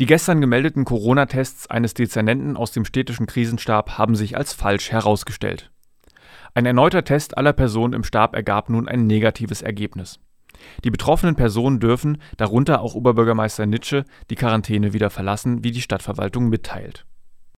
Die gestern gemeldeten Corona-Tests eines Dezernenten aus dem städtischen Krisenstab haben sich als falsch herausgestellt. Ein erneuter Test aller Personen im Stab ergab nun ein negatives Ergebnis. Die betroffenen Personen dürfen, darunter auch Oberbürgermeister Nitsche, die Quarantäne wieder verlassen, wie die Stadtverwaltung mitteilt